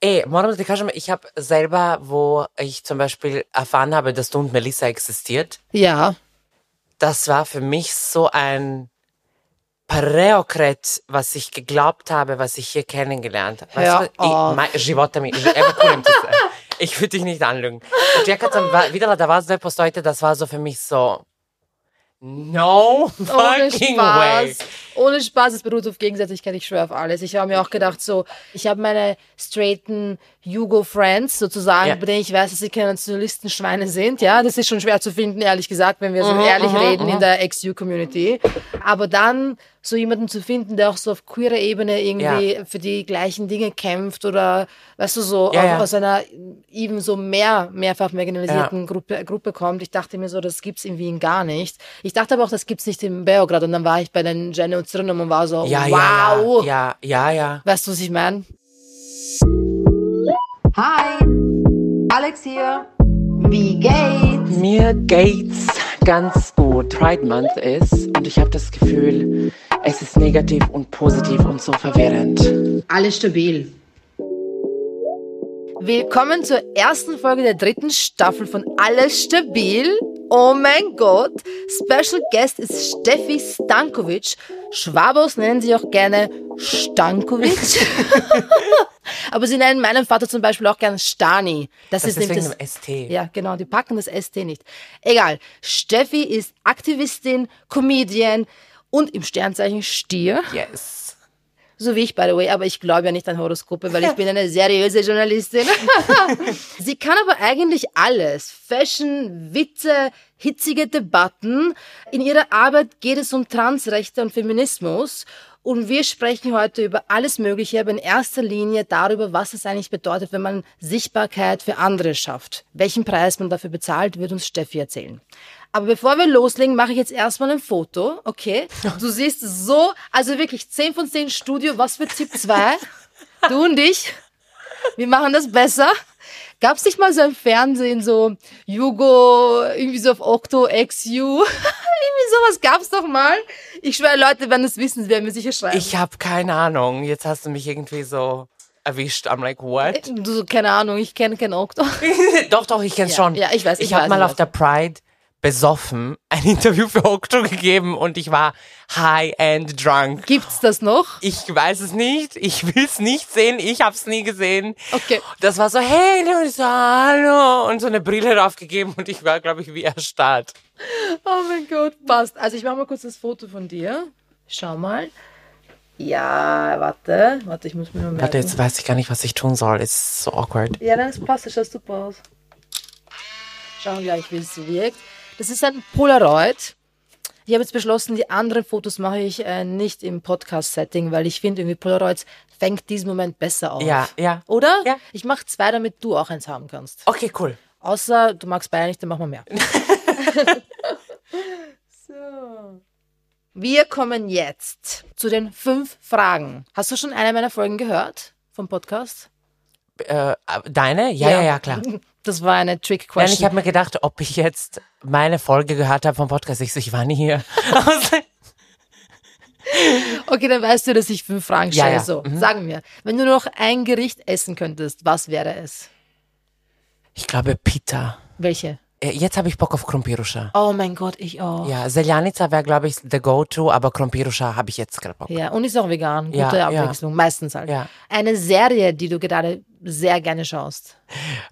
Ey, Moram, ich habe selber, wo ich zum Beispiel erfahren habe, dass du und Melissa existiert. Ja. Das war für mich so ein Preokret, was ich geglaubt habe, was ich hier kennengelernt habe. Ja, oh. ich, ich würde dich nicht anlügen. Čekaj, sam wieder da vas dvoje postojite, das war so für mich so no Ohne fucking way. Spaß. Ohne Spaß, es beruht auf Gegenseitigkeit, ich schwöre auf alles. Ich habe mir auch gedacht, so, ich habe meine straighten Jugo-Friends sozusagen, Ja. bei denen ich weiß, dass sie keine Nationalisten-Schweine sind. Ja, das ist schon schwer zu finden, ehrlich gesagt, wenn wir so ehrlich reden in der Ex-U-Community. Aber dann so jemanden zu finden, der auch so auf queerer Ebene irgendwie für die gleichen Dinge kämpft oder, weißt du, so Ja, auch ja. aus einer eben so mehr, mehrfach marginalisierten Gruppe, Gruppe kommt. Ich dachte mir so, das gibt's in Wien gar nicht. Ich dachte aber auch, das gibt's nicht in Beograd. Und dann war ich bei den Jenny und Zrinum und war so, Ja, ja, wow. ja, ja, ja, ja. Weißt du, was ich meine? Hi, Alex hier. Wie geht's? Mir geht's ganz gut. Pride Month ist und ich habe das Gefühl, es ist negativ und positiv und so verwirrend. Alles stabil. Willkommen zur ersten Folge der dritten Staffel von Alles Stabil. Oh mein Gott. Special Guest ist Steffi Stankovic. Schwabos nennen sie auch gerne Stankovic. Aber sie nennen meinen Vater zum Beispiel auch gerne Stani. Das, Das ist nämlich das, ST. ja, genau, die packen das ST nicht. Egal. Steffi ist Aktivistin, Comedian und im Sternzeichen Stier. Yes. So wie ich, by the way, aber ich glaube ja nicht an Horoskope, weil ich bin eine seriöse Journalistin. Sie kann aber eigentlich alles. Fashion, Witze, hitzige Debatten. In ihrer Arbeit geht es um Transrechte und Feminismus. Und wir sprechen heute über alles Mögliche, aber in erster Linie darüber, was es eigentlich bedeutet, wenn man Sichtbarkeit für andere schafft. Welchen Preis man dafür bezahlt, wird uns Steffi erzählen. Aber bevor wir loslegen, mache ich jetzt erstmal ein Foto, okay? Du siehst so, also wirklich 10 von 10 Studio, was für Tipp 2? Du und ich, wir machen das besser. Gab's nicht mal so im Fernsehen, so Jugo, irgendwie so auf Octo, XU? Irgendwie sowas gab's doch mal. Ich schwöre, Leute werden es wissen, sie werden mir sicher schreiben. Ich habe keine Ahnung. Jetzt hast du mich irgendwie so erwischt. I'm like, what? du, so, keine Ahnung, ich kenne kein Octo. doch, doch, ich kenn's Ja, schon. ja, ich weiß, ich Ich habe mal auf der Pride besoffen ein Interview für Okto gegeben und ich war high-end drunk. Gibt's das noch? Ich weiß es nicht. Ich will's nicht sehen. Ich hab's nie gesehen. Okay. Das war so, hey, so, hallo. Und so eine Brille draufgegeben und ich war, glaube ich, wie erstarrt. Oh mein Gott, passt. Also ich mache mal kurz das Foto von dir. Schau mal. Ja, warte. Warte, ich muss mir nur merken. Warte, jetzt weiß ich gar nicht, was ich tun soll. It's so awkward. Ja, das passt, das schaut super aus. Schauen wir gleich, wie es wirkt. Das ist ein Polaroid. Ich habe jetzt beschlossen, die anderen Fotos mache ich äh, nicht im Podcast-Setting, weil ich finde, irgendwie Polaroids fängt diesen Moment besser auf. Ja, ja. Oder? Ja. Ich mache zwei, damit du auch eins haben kannst. Okay, cool. Außer du magst beide nicht, dann machen wir mehr. so. Wir kommen jetzt zu den fünf Fragen. Hast du schon eine meiner Folgen gehört vom Podcast? Äh, deine? Ja, ja, ja, klar. Das war eine Nein, Trick-Question. ich habe mir gedacht, ob ich jetzt meine Folge gehört habe vom Podcast. Ich so, ich war nie hier. Okay, dann weißt du, dass ich fünf Fragen Ja, stelle. ja. So, Mhm. sagen wir, wenn du noch ein Gericht essen könntest, was wäre es? ich glaube, Pita. Welche? Äh, Jetzt habe ich Bock auf Krompiruscha. Oh mein Gott, ich auch. Ja, Seljanica wäre, glaube ich, the go-to, aber Krompiruscha habe ich jetzt gerade Bock. Ja, und ist auch vegan. Gute Ja, ja. Abwechslung, meistens halt. Ja. Eine Serie, die du gerade sehr gerne schaust.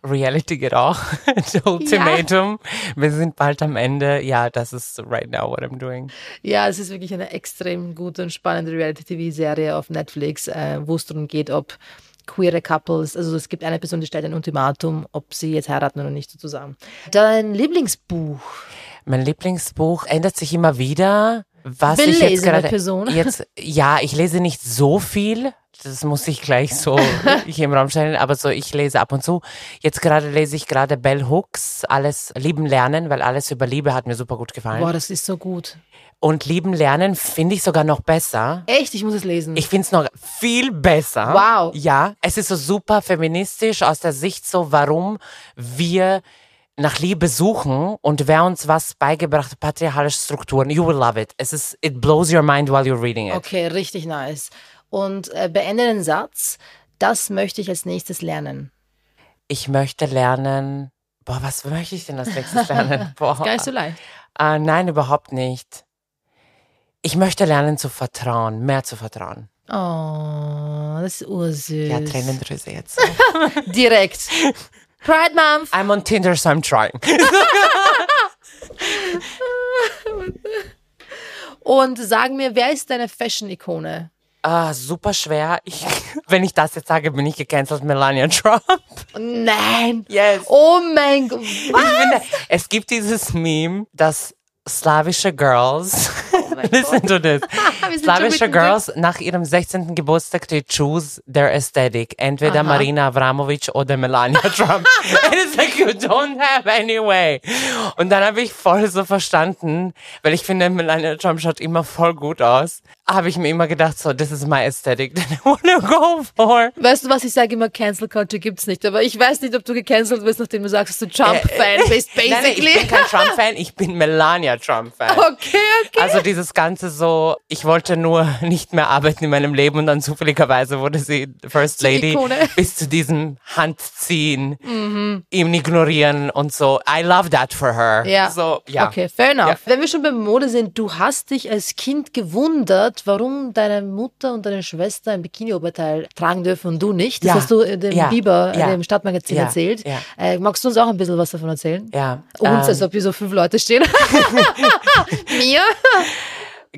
Reality geht auch. The Ultimatum. Wir sind bald am Ende. Ja, das ist right now what I'm doing. Ja, es ist wirklich eine extrem gute und spannende Reality-TV-Serie auf Netflix, äh, wo es darum geht, ob queere Couples, also es gibt eine Person, die stellt ein Ultimatum, ob sie jetzt heiraten oder nicht sozusagen. Dein Lieblingsbuch? Mein Lieblingsbuch ändert sich immer wieder. Was ich jetzt gerade Person. jetzt ja, ich lese nicht so viel. Das muss ich gleich so hier im Raum stellen, aber so ich lese ab und zu. Jetzt gerade lese ich gerade Bell Hooks, alles lieben lernen, weil alles über Liebe hat mir super gut gefallen. Boah, das ist so gut. Und lieben lernen finde ich sogar noch besser. Echt, ich muss es lesen. Ich finde es noch viel besser. Wow. Ja, es ist so super feministisch aus der Sicht so, warum wir nach Liebe suchen und wer uns was beigebracht hat, patriarchalische Strukturen. You will love it. Es ist, it blows your mind while you're reading it. Okay, richtig nice. Und äh, beende den Satz. das möchte ich als nächstes lernen? Ich möchte lernen. Boah, was möchte ich denn als nächstes lernen? Boah. Gar nicht so leicht. Äh, nein, überhaupt nicht. Ich möchte lernen zu vertrauen, mehr zu vertrauen. Oh, das ist ursüß. Ja, Tränendrüse jetzt. Direkt. Pride Month. I'm on Tinder, so I'm trying. Und sag mir, wer ist deine Fashion-Ikone? Ah, super schwer. Ich, wenn ich das jetzt sage, bin ich gecancelt. Melania Trump. Nein. Yes. Oh mein Gott. Ich finde, es gibt dieses Meme, dass slawische Girls, listen to this, slawische mittendrin. Girls nach ihrem 16. Geburtstag, they choose their aesthetic. Entweder Aha. Marina Abramovic oder Melania Trump. And it's like, you don't have any way. Und dann habe ich voll so verstanden, weil ich finde, Melania Trump schaut immer voll gut aus, habe ich mir immer gedacht, so, this is my aesthetic that I wanna go for. Weißt du was, ich sage immer, Cancel Culture gibt's nicht. Aber ich weiß nicht, ob du gecancelt wirst, nachdem du sagst, dass du Trump-Fan bist, Nein, nein, basically. ich bin kein Trump-Fan, ich bin Melania Trump-Fan. okay, okay. Also dieses Ganze so, ich wollte nur nicht mehr arbeiten in meinem Leben und dann zufälligerweise wurde sie First Lady bis zu diesem Handziehen, ihm ignorieren und so. I love that for her. Ja. So, ja. Okay, fair enough. Ja. Wenn wir schon beim Mode sind, du hast dich als Kind gewundert, warum deine Mutter und deine Schwester ein Bikini-Oberteil tragen dürfen und du nicht. Das Ja. hast du dem Ja. Biber, dem Stadtmagazin erzählt. Äh, magst du uns auch ein bisschen was davon erzählen? Ja. Uns, ähm, als ob hier so fünf Leute stehen. Mir?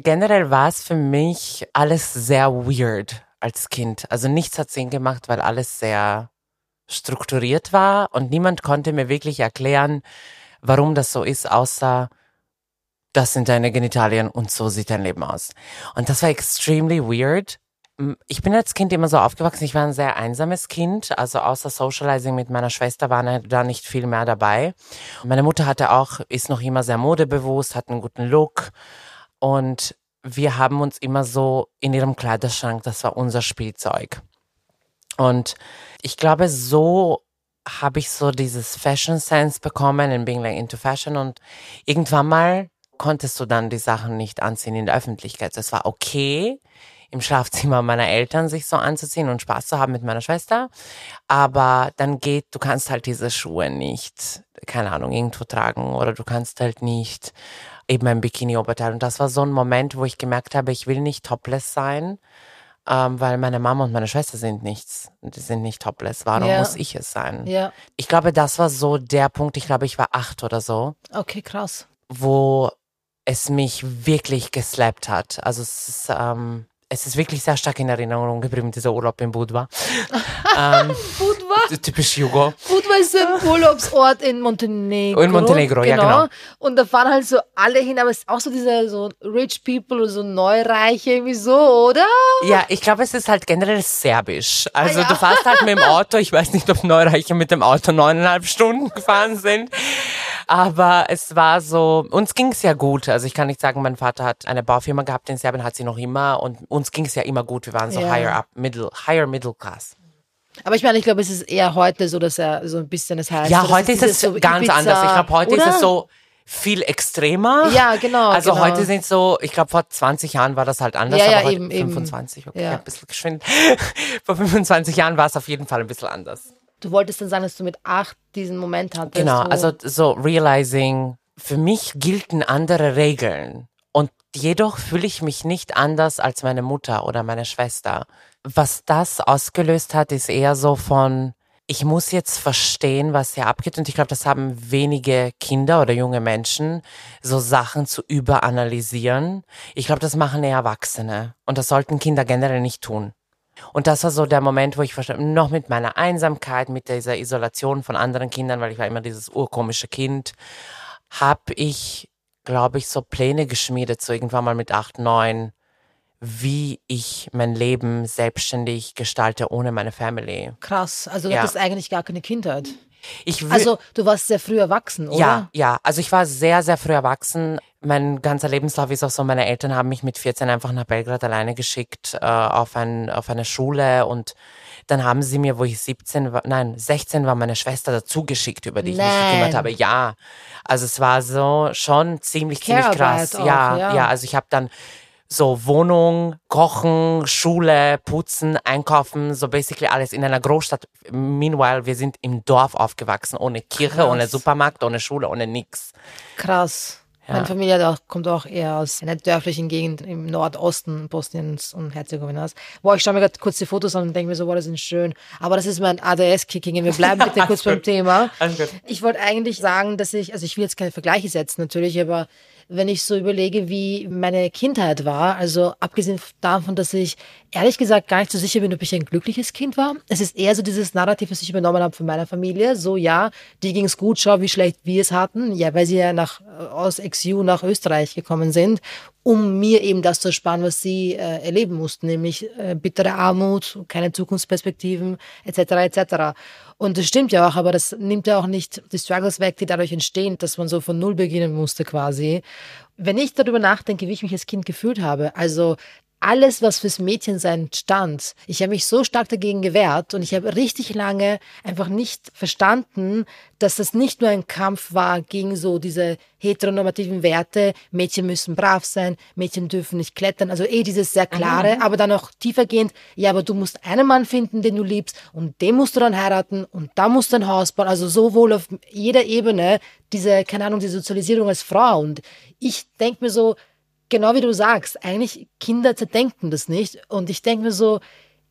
generell war es für mich alles sehr weird als Kind. Also nichts hat Sinn gemacht, weil alles sehr strukturiert war und niemand konnte mir wirklich erklären, warum das so ist, außer das sind deine Genitalien und so sieht dein Leben aus. Und das war extremely weird. Ich bin als Kind immer so aufgewachsen, ich war ein sehr einsames Kind, also außer Socializing mit meiner Schwester war da nicht viel mehr dabei. Meine Mutter hatte auch, ist noch immer sehr modebewusst, hat einen guten Look und wir haben uns immer so in ihrem Kleiderschrank, das war unser Spielzeug. Und ich glaube, so habe ich so dieses Fashion Sense bekommen and being like into fashion und irgendwann mal konntest du dann die Sachen nicht anziehen in der Öffentlichkeit. Es war okay, im Schlafzimmer meiner Eltern sich so anzuziehen und Spaß zu haben mit meiner Schwester. Aber dann geht, du kannst halt diese Schuhe nicht, keine Ahnung, irgendwo tragen oder du kannst halt nicht eben ein Bikini-Oberteil. Und das war so ein Moment, wo ich gemerkt habe, ich will nicht topless sein, ähm, weil meine Mama und meine Schwester sind nichts. Die sind nicht topless. Warum Ja. muss ich es sein? Ja. Ich glaube, das war so der Punkt, ich glaube, ich war acht oder so, Okay, krass. wo es mich wirklich geslappt hat. Also es ist, ähm, es ist wirklich sehr stark in Erinnerung geblieben, dieser Urlaub in Budva. ähm, Budva? typisch Jugo. Budva ist so ein Urlaubsort in Montenegro. In Montenegro, ja, genau. Und da fahren halt so alle hin, aber es ist auch so diese so Rich People so Neureiche irgendwie so, oder? Ja, ich glaube, es ist halt generell serbisch. Also Ah, ja. du fährst halt mit dem Auto, ich weiß nicht, ob Neureiche mit dem Auto neuneinhalb Stunden gefahren sind, aber es war so, uns ging es ja gut. Also ich kann nicht sagen, mein Vater hat eine Baufirma gehabt in Serbien, hat sie noch immer und uns ging es ja immer gut. Wir waren so Ja. higher up, middle, higher middle class. Aber ich meine, ich glaube, es ist eher heute so, dass er so ein bisschen das heißt. Ja, heute ist es so ganz Ibiza, anders. Ich glaube, heute oder? ist es so viel extremer. Ja, genau, Also genau. heute sind so, ich glaube, vor 20 Jahren war das halt anders, Ja, ja, eben, eben. 25, okay, Ja. ein bisschen geschwind. vor 25 Jahren war es auf jeden Fall ein bisschen anders. Du wolltest dann sagen, dass du mit acht diesen Moment hattest. Genau, also so realizing, für mich gelten andere Regeln. Und jedoch fühle ich mich nicht anders als meine Mutter oder meine Schwester. Was das ausgelöst hat, ist eher so von, ich muss jetzt verstehen, was hier abgeht. Und ich glaube, das haben wenige Kinder oder junge Menschen, so Sachen zu überanalysieren. Ich glaube, das machen eher Erwachsene. Und das sollten Kinder generell nicht tun. Und das war so der Moment, wo ich verstanden, noch mit meiner Einsamkeit, mit dieser Isolation von anderen Kindern, weil ich war immer dieses urkomische Kind, habe ich, glaube ich, so Pläne geschmiedet, so irgendwann mal mit acht, neun, wie ich mein Leben selbstständig gestalte ohne meine Family. krass. Also du Ja. hattest eigentlich gar keine Kindheit. Also du warst sehr früh erwachsen, oder? Ja, ja. Also ich war sehr, sehr früh erwachsen. Mein ganzer Lebenslauf ist auch so, meine Eltern haben mich mit 14 einfach nach Belgrad alleine geschickt äh, auf, ein, auf eine Schule und dann haben sie mir, wo ich 17 war, nein, 16 war, meine Schwester dazu geschickt, über die ich mich Nein. gekümmert habe. Ja, also es war so schon ziemlich, ziemlich Care-Arbeit krass. auch, ja, ja. ja, also ich habe dann so Wohnung, Kochen, Schule, Putzen, Einkaufen, so basically alles in einer Großstadt. Meanwhile, wir sind im Dorf aufgewachsen, ohne Kirche, Krass. ohne Supermarkt, ohne Schule, ohne nix. Krass. Ja. Meine Familie kommt auch eher aus einer dörflichen Gegend im Nordosten Bosniens und Herzegowinas. Boah, ich schaue mir gerade kurz die Fotos an und denke mir so, boah, das sind schön. Aber das ist mein ADS-Kicking. Wir bleiben bitte kurz beim Thema. Ich wollte eigentlich sagen, dass ich, also ich will jetzt keine Vergleiche setzen natürlich, aber wenn ich so überlege, wie meine Kindheit war, also abgesehen davon, dass ich ehrlich gesagt gar nicht so sicher bin, ob ich ein glückliches Kind war. Es ist eher so dieses Narrativ, was ich übernommen habe von meiner Familie. So, ja, die ging's gut, schau, wie schlecht wir es hatten. Ja, weil sie ja nach, aus XU nach Österreich gekommen sind, um mir eben das zu ersparen, was sie äh, erleben mussten, nämlich äh, bittere Armut, keine Zukunftsperspektiven, etc., etc. Und das stimmt ja auch, aber das nimmt ja auch nicht die Struggles weg, die dadurch entstehen, dass man so von Null beginnen musste quasi. Wenn ich darüber nachdenke, wie ich mich als Kind gefühlt habe, also alles, was fürs Mädchensein stand. Ich habe mich so stark dagegen gewehrt und ich habe richtig lange einfach nicht verstanden, dass das nicht nur ein Kampf war gegen so diese heteronormativen Werte. Mädchen müssen brav sein, Mädchen dürfen nicht klettern. Also eh dieses sehr klare, aber dann auch tiefergehend. Ja, aber du musst einen Mann finden, den du liebst und den musst du dann heiraten und da musst du ein Haus bauen. Also sowohl auf jeder Ebene diese, keine Ahnung, die Sozialisierung als Frau. Und ich denke mir so, genau wie du sagst, eigentlich Kinder zerdenken das nicht. Und ich denke mir so,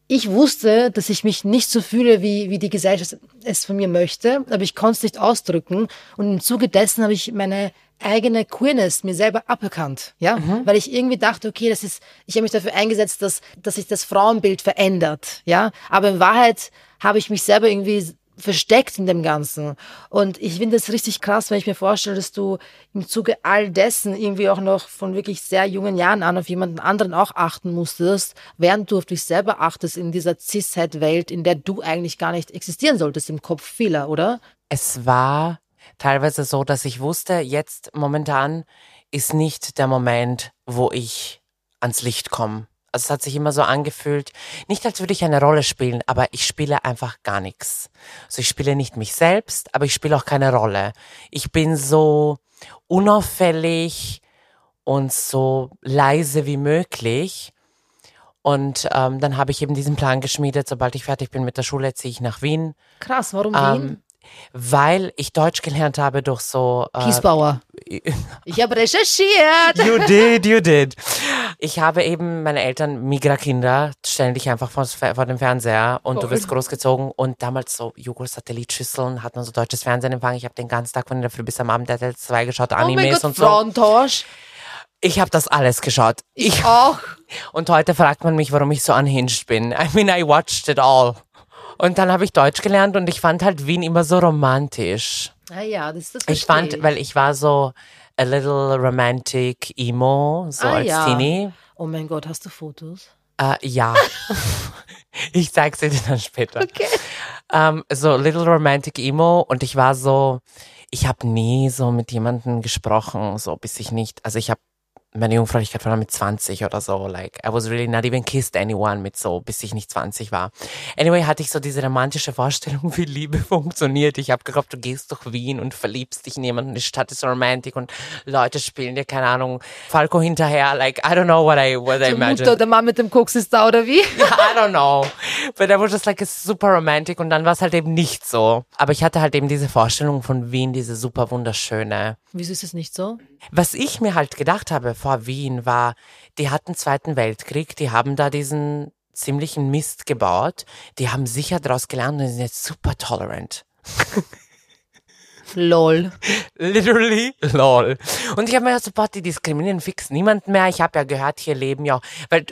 ich wusste, dass ich mich nicht so fühle, wie, wie die Gesellschaft es von mir möchte, aber ich konnte es nicht ausdrücken. Und im Zuge dessen habe ich meine eigene Queerness mir selber aberkannt, ja, weil ich irgendwie dachte, okay, das ist, ich habe mich dafür eingesetzt, dass, dass sich das Frauenbild verändert, ja, aber in Wahrheit habe ich mich selber irgendwie versteckt in dem Ganzen. Und ich finde es richtig krass, wenn ich mir vorstelle, dass du im Zuge all dessen irgendwie auch noch von wirklich sehr jungen Jahren an auf jemanden anderen auch achten musstest, während du auf dich selber achtest in dieser Cis-Het-Welt, in der du eigentlich gar nicht existieren solltest im Kopf vieler, oder? Es war teilweise so, dass ich wusste, jetzt momentan ist nicht der Moment, wo ich ans Licht komme. Also es hat sich immer so angefühlt, nicht als würde ich eine Rolle spielen, aber ich spiele einfach gar nichts. Also ich spiele nicht mich selbst, aber ich spiele auch keine Rolle. Ich bin so unauffällig und so leise wie möglich. Und ähm, dann habe ich eben diesen Plan geschmiedet, sobald ich fertig bin mit der Schule, ziehe ich nach Wien. Krass, warum Wien? Weil ich Deutsch gelernt habe durch so. Äh, Kiesbauer. Ich habe recherchiert. You did, you did. Ich habe eben meine Eltern Migra-Kinder, stellen dich einfach vor, vor dem Fernseher und du wirst großgezogen und damals so Joghurt-Satellitschüsseln, hat man so deutsches Fernsehen empfangen. Ich habe den ganzen Tag von der Früh bis am Abend RTL 2 geschaut, Oh mein Animes Gott, und so. Frauentausch. Ich habe das alles geschaut. Ich, Auch. und heute fragt man mich, warum ich so unhinged bin. I mean, I watched it all. Und dann habe ich Deutsch gelernt und ich fand halt Wien immer so romantisch. Ah ja, das, das Ich fand, weil ich war so a little romantic emo, so Ah, als ja. Teenie. Oh mein Gott, hast du Fotos? Äh, ja. ich zeig's dir dann später. Okay. Ähm, so little romantic emo und ich war so, ich habe nie so mit jemandem gesprochen, so bis ich nicht, also ich habe meine Jungfräulichkeit war mit 20 oder so, like, I was really not even kissed anyone mit so, bis ich nicht 20 war. Anyway, hatte ich so diese romantische Vorstellung, wie Liebe funktioniert. Ich habe geglaubt, du gehst durch Wien und verliebst dich in jemanden, die Stadt ist romantic und Leute spielen dir, keine Ahnung, Falco hinterher, like, I don't know what I, what I imagined. Mutter, der Mann mit dem Koks ist da, oder wie? I don't know. But that was just like a super romantic und dann war es halt eben nicht so. Aber ich hatte halt eben diese Vorstellung von Wien, diese super wunderschöne. Wieso ist es nicht so? Was ich mir halt gedacht habe vor Wien war, die hatten Zweiten Weltkrieg, die haben da diesen ziemlichen Mist gebaut, die haben sicher daraus gelernt und sind jetzt super tolerant. Lol. Literally, lol. Und ich habe mir gedacht, so, boah, die diskriminieren fix niemand mehr. Ich habe ja gehört, hier leben ja, weil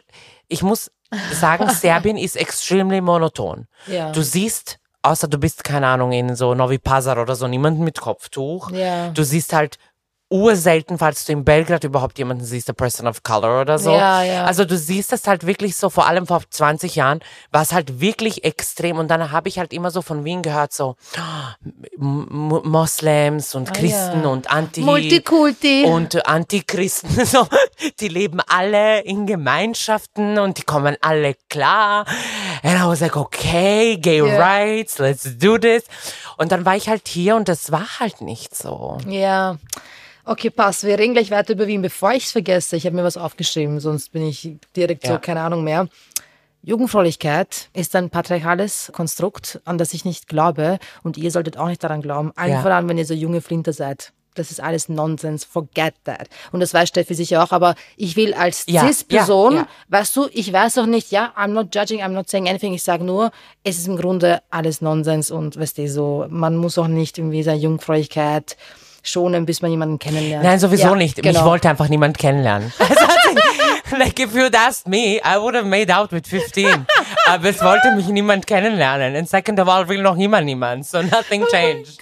ich muss sagen, Serbien ist extremely monoton. Ja. Du siehst, außer du bist, keine Ahnung, in so Novi Pazar oder so, niemanden mit Kopftuch. Ja. Du siehst halt urselten, falls du in Belgrad überhaupt jemanden siehst, a person of color oder so. Ja, ja. Also du siehst das halt wirklich so, vor allem vor 20 Jahren, war es halt wirklich extrem. Und dann habe ich halt immer so von Wien gehört, so M- Moslems und Christen Ah, ja. und Anti... Multikulti. Und Antichristen, so, die leben alle in Gemeinschaften und die kommen alle klar. And I was like, okay, gay Ja. rights, let's do this. Und dann war ich halt hier und das war halt nicht so. Ja. Okay, pass, wir reden gleich weiter über Wien. Bevor ich es vergesse, ich habe mir was aufgeschrieben, sonst bin ich direkt so, Ja. keine Ahnung mehr. Jugendfräulichkeit ist ein patriarchales Konstrukt, an das ich nicht glaube und ihr solltet auch nicht daran glauben. Allen Ja. voran, wenn ihr so junge Flinter seid. Das ist alles Nonsens. Forget that. Und das weiß Steffi sicher auch, aber ich will als Ja, Cis-Person, ja, ja. weißt du, ich weiß auch nicht, ja, I'm not judging, I'm not saying anything. Ich sage nur, es ist im Grunde alles Nonsens und weißt du, so, man muss auch nicht irgendwie seine Jungfräulichkeit schonen, bis man jemanden kennenlernt. Nein, sowieso Ja, nicht. Genau. Ich wollte einfach niemand kennenlernen. Also, like, if you'd asked me, I would have made out with 15. Aber es wollte mich niemand kennenlernen. And second of all, will noch niemand niemand. So nothing changed.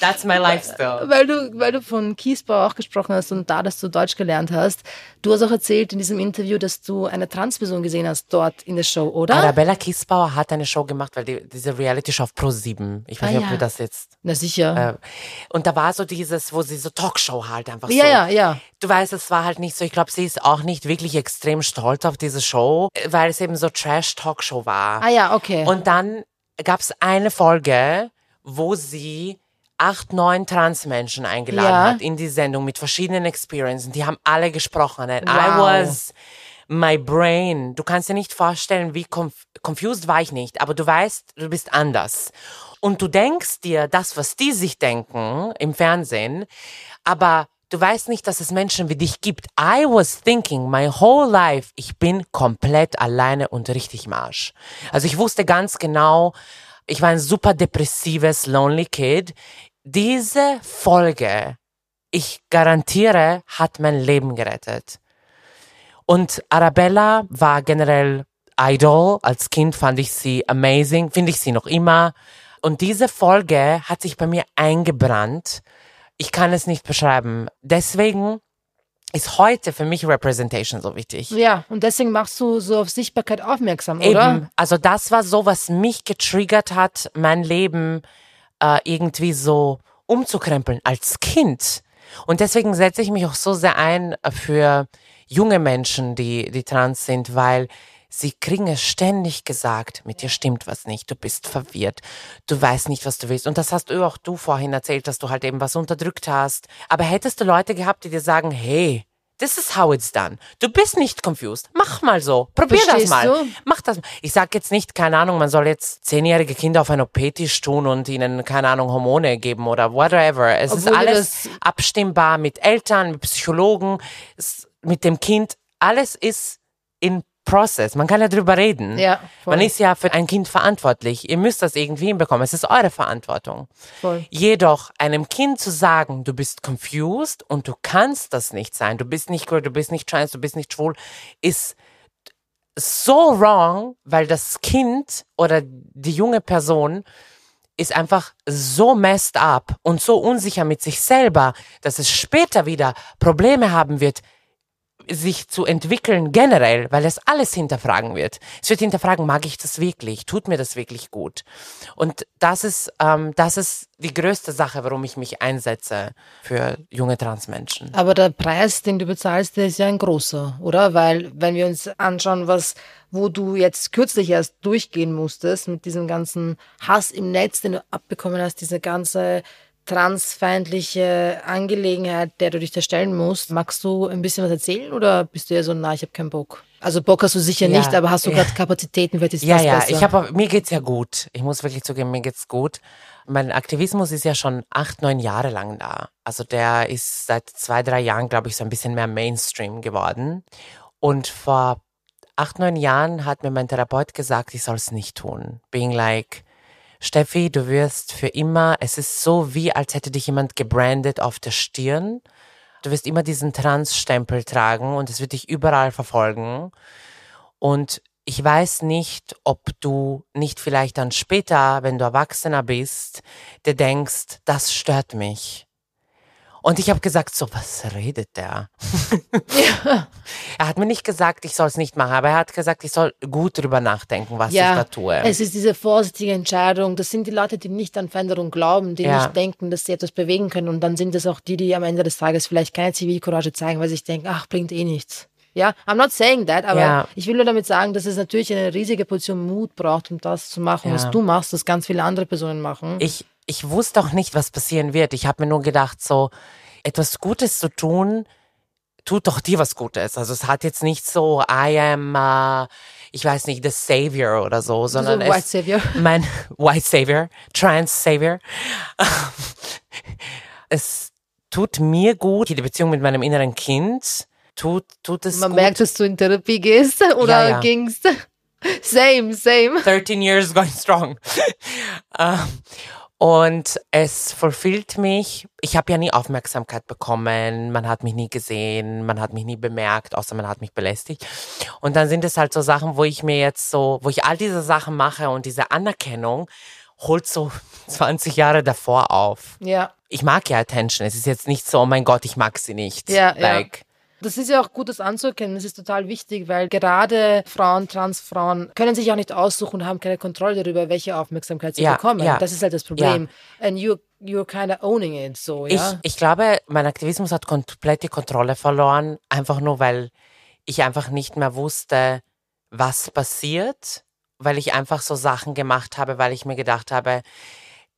That's my life still. Weil du, weil du von Kiesbau auch gesprochen hast und da, dass du Deutsch gelernt hast. Du hast auch erzählt in diesem Interview, dass du eine Transperson gesehen hast dort in der Show, oder? Arabella Kiesbauer hat eine Show gemacht, weil die, diese Reality-Show auf Pro7. Ich weiß Ah, nicht, ja. ob du das jetzt Na sicher. Äh, und da war so dieses, wo sie so Talkshow halt einfach Ja, so. ja, ja. Du weißt, es war halt nicht so, ich glaube, sie ist auch nicht wirklich extrem stolz auf diese Show, äh, weil es eben so Trash-Talkshow war. ah ja, okay. Und dann gab es eine Folge, wo sie acht, neun Transmenschen eingeladen Ja. hat in die Sendung mit verschiedenen Experiences. Die haben alle gesprochen. And I Wow. was my brain. Du kannst dir nicht vorstellen, wie conf confused war ich nicht, aber du weißt, du bist anders. Und du denkst dir das, was die sich denken im Fernsehen, aber du weißt nicht, dass es Menschen wie dich gibt. I was thinking my whole life, ich bin komplett alleine und richtig im Arsch. Also ich wusste ganz genau, ich war ein super depressives, lonely Kid. Diese Folge, ich garantiere, hat mein Leben gerettet. Und Arabella war generell Idol. Als Kind fand ich sie amazing, finde ich sie noch immer. Und diese Folge hat sich bei mir eingebrannt. Ich kann es nicht beschreiben. Deswegen ist heute für mich Representation so wichtig. ja, und deswegen machst du so auf Sichtbarkeit aufmerksam, oder? Eben. Also das war so, was mich getriggert hat, mein Leben äh, irgendwie so umzukrempeln als Kind. Und deswegen setze ich mich auch so sehr ein für junge Menschen, die, die trans sind, weil sie kriegen es ständig gesagt, mit dir stimmt was nicht, du bist verwirrt, du weißt nicht, was du willst. Und das hast auch du vorhin erzählt, dass du halt eben was unterdrückt hast. Aber hättest du Leute gehabt, die dir sagen, hey, this is how it's done. Du bist nicht confused. Mach mal so. Probier Verstehst das mal. du? Mach das. Ich sag jetzt nicht, keine Ahnung, man soll jetzt zehnjährige Kinder auf einen OP-Tisch tun und ihnen, keine Ahnung, Hormone geben oder whatever. Es ist Obwohl du alles abstimmbar mit Eltern, mit Psychologen, mit dem Kind. Alles ist in Process. Man kann ja drüber reden. Ja, voll. Man ist ja für ein Kind verantwortlich. Ihr müsst das irgendwie hinbekommen. Es ist eure Verantwortung. Voll. Jedoch einem Kind zu sagen, du bist confused und du kannst das nicht sein, du bist nicht queer, du bist nicht trans, du bist nicht schwul, ist so wrong, weil das Kind oder die junge Person ist einfach so messed up und so unsicher mit sich selber, dass es später wieder Probleme haben wird, sich zu entwickeln generell, weil es alles hinterfragen wird. Es wird hinterfragen, mag ich das wirklich? Tut mir das wirklich gut? Und das ist, ähm, das ist die größte Sache, warum ich mich einsetze für junge Transmenschen. Aber der Preis, den du bezahlst, der ist ja ein großer, oder? Weil, wenn wir uns anschauen, was, wo du jetzt kürzlich erst durchgehen musstest, mit diesem ganzen Hass im Netz, den du abbekommen hast, diese ganze transfeindliche Angelegenheit, der du dich da stellen musst. Magst du ein bisschen was erzählen oder bist du ja so, na, ich habe keinen Bock? Also Bock hast du sicher Ja, nicht, aber hast du ja. gerade Kapazitäten, vielleicht ist Ja, ja, besser. ich habe, mir geht's ja gut. Ich muss wirklich zugeben, mir geht's gut. Mein Aktivismus ist ja schon acht, neun Jahre lang da. Also der ist seit zwei, drei Jahren, glaube ich, so ein bisschen mehr Mainstream geworden. Und vor acht, neun Jahren hat mir mein Therapeut gesagt, ich soll es nicht tun. Being like, Steffi, du wirst für immer, es ist so wie, als hätte dich jemand gebrandet auf der Stirn. Du wirst immer diesen Trans-Stempel tragen und es wird dich überall verfolgen. Und ich weiß nicht, ob du nicht vielleicht dann später, wenn du Erwachsener bist, dir denkst, das stört mich. Und ich habe gesagt, so, was redet der? Er hat mir nicht gesagt, ich soll es nicht machen, aber er hat gesagt, ich soll gut drüber nachdenken, was ich da tue. Es ist diese vorsichtige Entscheidung. Das sind die Leute, die nicht an Veränderung glauben, die Ja. nicht denken, dass sie etwas bewegen können. Und dann sind es auch die, die am Ende des Tages vielleicht keine Zivilcourage zeigen, weil sie sich denken, ach, bringt eh nichts. Ja, I'm not saying that, aber Ja. ich will nur damit sagen, dass es natürlich eine riesige Portion Mut braucht, um das zu machen, Ja. was du machst, was ganz viele andere Personen machen. ich, ich wusste auch nicht, was passieren wird. Ich habe mir nur gedacht, so, etwas Gutes zu tun, tut doch dir was Gutes. Also es hat jetzt nicht so, I am, uh, ich weiß nicht, the Savior oder so, sondern so White es, Savior. mein White Savior, Trans Savior. es tut mir gut, die Beziehung mit meinem inneren Kind tut, tut es Man gut. merkt, dass du in Therapie gehst oder Ja, ja. gingst. Same, same. 13 years going strong. Ähm, und es verfüllt mich. Ich habe ja nie Aufmerksamkeit bekommen. Man hat mich nie gesehen. Man hat mich nie bemerkt, außer man hat mich belästigt. Und dann sind es halt so Sachen, wo ich mir jetzt so, wo ich all diese Sachen mache und diese Anerkennung holt so 20 Jahre davor auf. Ja. Ich mag ja Attention. Es ist jetzt nicht so, oh mein Gott, ich mag sie nicht. Ja, ja. Das ist ja auch gut, das anzuerkennen. Das ist total wichtig, weil gerade Frauen, Transfrauen können sich auch nicht aussuchen und haben keine Kontrolle darüber, welche Aufmerksamkeit sie Ja, bekommen. ja. Das ist halt das Problem. And you, you're kind of owning it, so, ja. Ich, ich glaube, mein Aktivismus hat komplett die Kontrolle verloren, einfach nur, weil ich einfach nicht mehr wusste, was passiert, weil ich einfach so Sachen gemacht habe, weil ich mir gedacht habe,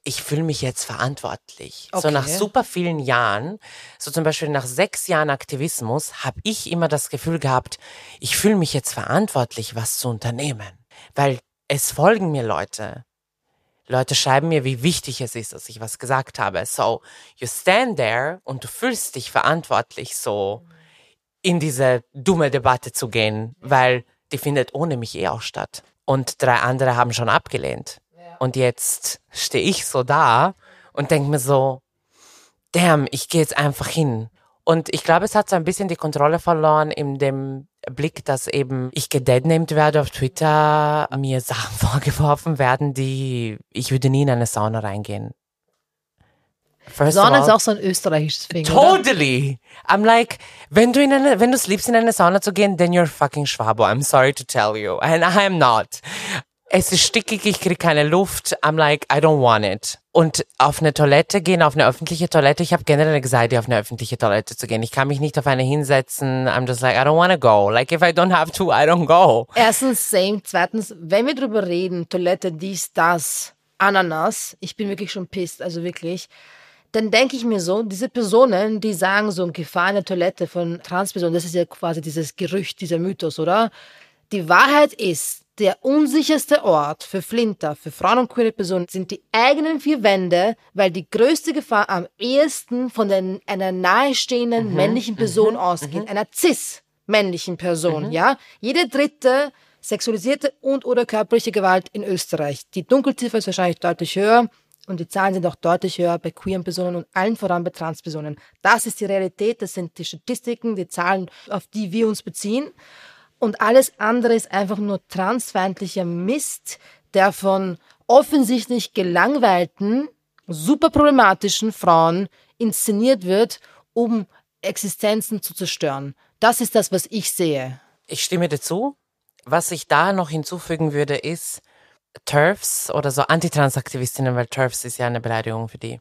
ich fühle mich jetzt verantwortlich. So Okay. nach super vielen Jahren, so zum Beispiel nach sechs Jahren Aktivismus, habe ich immer das Gefühl gehabt, ich fühle mich jetzt verantwortlich, was zu unternehmen. Weil es folgen mir Leute. Leute schreiben mir, wie wichtig es ist, dass ich was gesagt habe. So, you stand there und du fühlst dich verantwortlich, so in diese dumme Debatte zu gehen, weil die findet ohne mich eh auch statt. Und drei andere haben schon abgelehnt. Und jetzt stehe ich so da und denke mir so, damn, ich gehe jetzt einfach hin. Und ich glaube, es hat so ein bisschen die Kontrolle verloren in dem Blick, dass eben ich gedeadnamed werde auf Twitter, mir Sachen vorgeworfen werden, die ich würde nie in eine Sauna reingehen. First Sauna ist all- auch so ein österreichisches Ding. oder? Totally. I'm like, wenn du in eine, wenn du es liebst, in eine Sauna zu gehen, then you're fucking Schwabo. I'm sorry to tell you. And I am not. Es ist stickig, ich krieg keine Luft. I'm like, I don't want it. Und auf eine Toilette gehen, auf eine öffentliche Toilette, ich habe generell Anxiety, auf eine öffentliche Toilette zu gehen. Ich kann mich nicht auf eine hinsetzen. I'm just like, I don't want to go. Like, if I don't have to, I don't go. Erstens, same. Zweitens, wenn wir drüber reden, Toilette, dies, das, Ananas, ich bin wirklich schon pisst, also wirklich. Dann denke ich mir so, diese Personen, die sagen so Gefahr in der Toilette von Transpersonen, das ist ja quasi dieses Gerücht, dieser Mythos, oder? Die Wahrheit ist, der unsicherste Ort für Flinter, für Frauen und queere Personen sind die eigenen vier Wände, weil die größte Gefahr am ehesten von den, einer nahestehenden männlichen Person ausgeht, einer cis-männlichen Person, ja? Jede dritte sexualisierte und oder körperliche Gewalt in Österreich. Die Dunkelziffer ist wahrscheinlich deutlich höher und die Zahlen sind auch deutlich höher bei queeren Personen und allen voran bei Transpersonen. Das ist die Realität, das sind die Statistiken, die Zahlen, auf die wir uns beziehen. Und alles andere ist einfach nur transfeindlicher Mist, der von offensichtlich gelangweilten, super problematischen Frauen inszeniert wird, um Existenzen zu zerstören. Das ist das, was ich sehe. Ich stimme dir zu. Was ich da noch hinzufügen würde, ist TERFs oder so Antitransaktivistinnen, weil TERFs ist ja eine Beleidigung für die.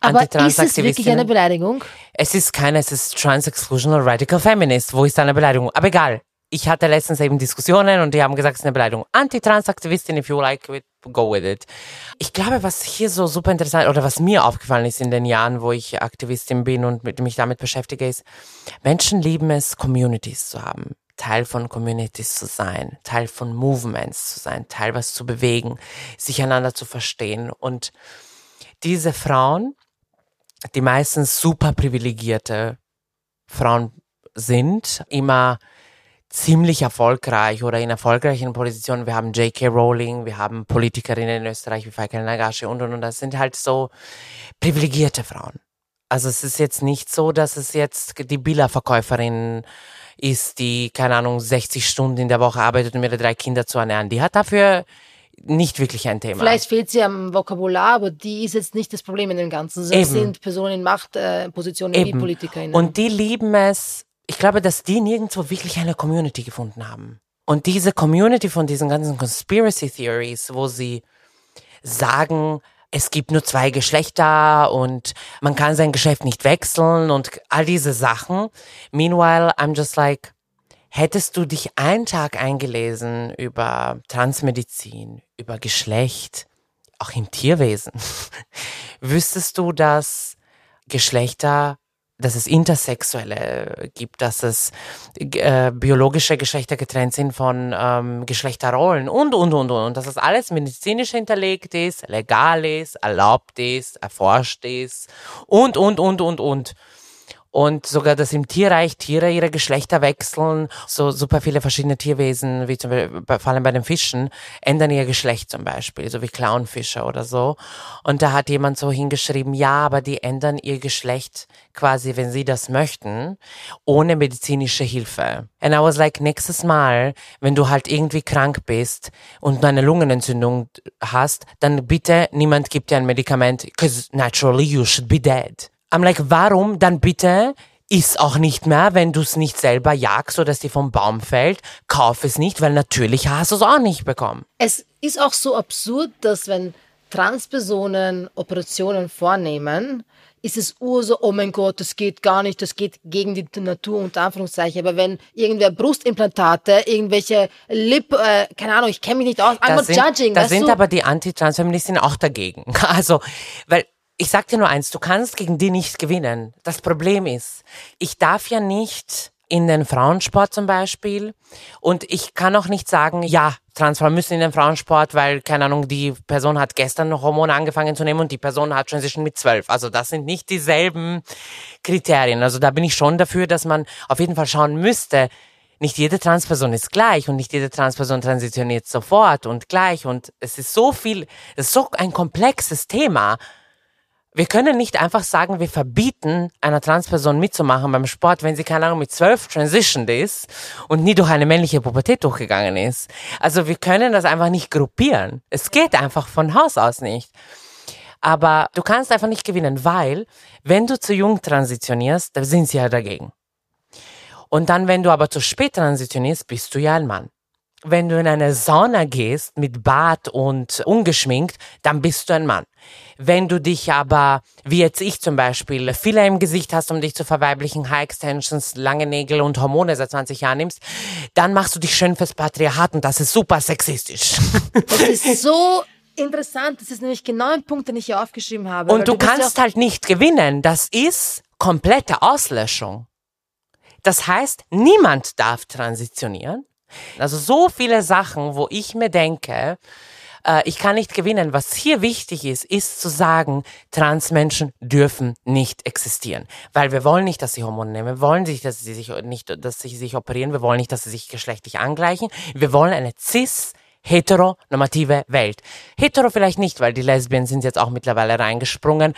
Aber ist es wirklich eine Beleidigung? Es ist keine, es ist Trans-Exclusional Radical Feminist. Wo ist da eine Beleidigung? Aber egal. Ich hatte letztens eben Diskussionen und die haben gesagt, es ist eine Beleidigung. Anti-Trans-Aktivistin, if you like it, go with it. Ich glaube, was hier so super interessant oder was mir aufgefallen ist in den Jahren, wo ich Aktivistin bin und mit, mich damit beschäftige, ist, Menschen lieben es, Communities zu haben. Teil von Communities zu sein, Teil von Movements zu sein, Teil was zu bewegen, sich einander zu verstehen. Und diese Frauen, die meistens super privilegierte Frauen sind, immer ziemlich erfolgreich oder in erfolgreichen Positionen. Wir haben J.K. Rowling, wir haben Politikerinnen in Österreich wie Faikal Nagashi und und und. Das sind halt so privilegierte Frauen. Also es ist jetzt nicht so, dass es jetzt die Billerverkäuferin ist, die, keine Ahnung, 60 Stunden in der Woche arbeitet, um ihre drei Kinder zu ernähren. Die hat dafür nicht wirklich ein Thema. Vielleicht fehlt sie am Vokabular, aber die ist jetzt nicht das Problem in dem Ganzen. Eben. sind Personen in Machtpositionen wie Eben. PolitikerInnen. Und die lieben es. Ich glaube, dass die nirgendwo wirklich eine Community gefunden haben. Und diese Community von diesen ganzen Conspiracy Theories, wo sie sagen, es gibt nur zwei Geschlechter und man kann sein Geschäft nicht wechseln und all diese Sachen. Meanwhile, I'm just like, hättest du dich einen Tag eingelesen über Transmedizin, über Geschlecht, auch im Tierwesen, wüsstest du, dass Geschlechter dass es Intersexuelle gibt, dass es äh, biologische Geschlechter getrennt sind von ähm, Geschlechterrollen und, und, und, und. Und dass das alles medizinisch hinterlegt ist, legal ist, erlaubt ist, erforscht ist und, und, und, und, und und sogar, dass im Tierreich Tiere ihre Geschlechter wechseln. So super viele verschiedene Tierwesen, wie zum Beispiel, vor allem bei den Fischen, ändern ihr Geschlecht zum Beispiel, so wie Clownfische oder so. Und da hat jemand so hingeschrieben, ja, aber die ändern ihr Geschlecht quasi, wenn sie das möchten, ohne medizinische Hilfe. And I was like, nächstes Mal, wenn du halt irgendwie krank bist und eine Lungenentzündung hast, dann bitte niemand gibt dir ein Medikament, because naturally you should be dead. I'm like, warum dann bitte iss auch nicht mehr, wenn du es nicht selber jagst oder es dir vom Baum fällt. Kauf es nicht, weil natürlich hast du es auch nicht bekommen. Es ist auch so absurd, dass wenn Transpersonen Operationen vornehmen, ist es ur so, oh mein Gott, das geht gar nicht, das geht gegen die Natur, unter Anführungszeichen. Aber wenn irgendwer Brustimplantate, irgendwelche Lip, äh, keine Ahnung, ich kenne mich nicht aus, I'm not sind, judging. Da sind du? aber die Anti-Transfeministinnen auch dagegen. Also, weil ich sag dir nur eins, du kannst gegen die nicht gewinnen. Das Problem ist, ich darf ja nicht in den Frauensport zum Beispiel und ich kann auch nicht sagen, ja, Transfrauen müssen in den Frauensport, weil, keine Ahnung, die Person hat gestern noch Hormone angefangen zu nehmen und die Person hat Transition mit zwölf. Also das sind nicht dieselben Kriterien. Also da bin ich schon dafür, dass man auf jeden Fall schauen müsste, nicht jede Transperson ist gleich und nicht jede Transperson transitioniert sofort und gleich und es ist so viel, es ist so ein komplexes Thema. Wir können nicht einfach sagen, wir verbieten einer Transperson mitzumachen beim Sport, wenn sie, keine Ahnung, mit zwölf transitioned ist und nie durch eine männliche Pubertät durchgegangen ist. Also wir können das einfach nicht gruppieren. Es geht einfach von Haus aus nicht. Aber du kannst einfach nicht gewinnen, weil wenn du zu jung transitionierst, dann sind sie ja dagegen. Und dann, wenn du aber zu spät transitionierst, bist du ja ein Mann. Wenn du in eine Sauna gehst mit Bart und ungeschminkt, dann bist du ein Mann. Wenn du dich aber, wie jetzt ich zum Beispiel, Filler im Gesicht hast, um dich zu verweiblichen, High Extensions, lange Nägel und Hormone seit 20 Jahren nimmst, dann machst du dich schön fürs Patriarchat und das ist super sexistisch. Das ist so interessant. Das ist nämlich genau ein Punkt, den ich hier aufgeschrieben habe. Und du ja kannst halt nicht gewinnen. Das ist komplette Auslöschung. Das heißt, niemand darf transitionieren. Also so viele Sachen, wo ich mir denke, äh, ich kann nicht gewinnen. Was hier wichtig ist, ist zu sagen, Transmenschen dürfen nicht existieren. Weil wir wollen nicht, dass sie Hormone nehmen. Wir wollen nicht, dass sie sich nicht, dass sie sich operieren. Wir wollen nicht, dass sie sich geschlechtlich angleichen. Wir wollen eine cis heteronormative Welt. Hetero vielleicht nicht, weil die Lesbien sind jetzt auch mittlerweile reingesprungen.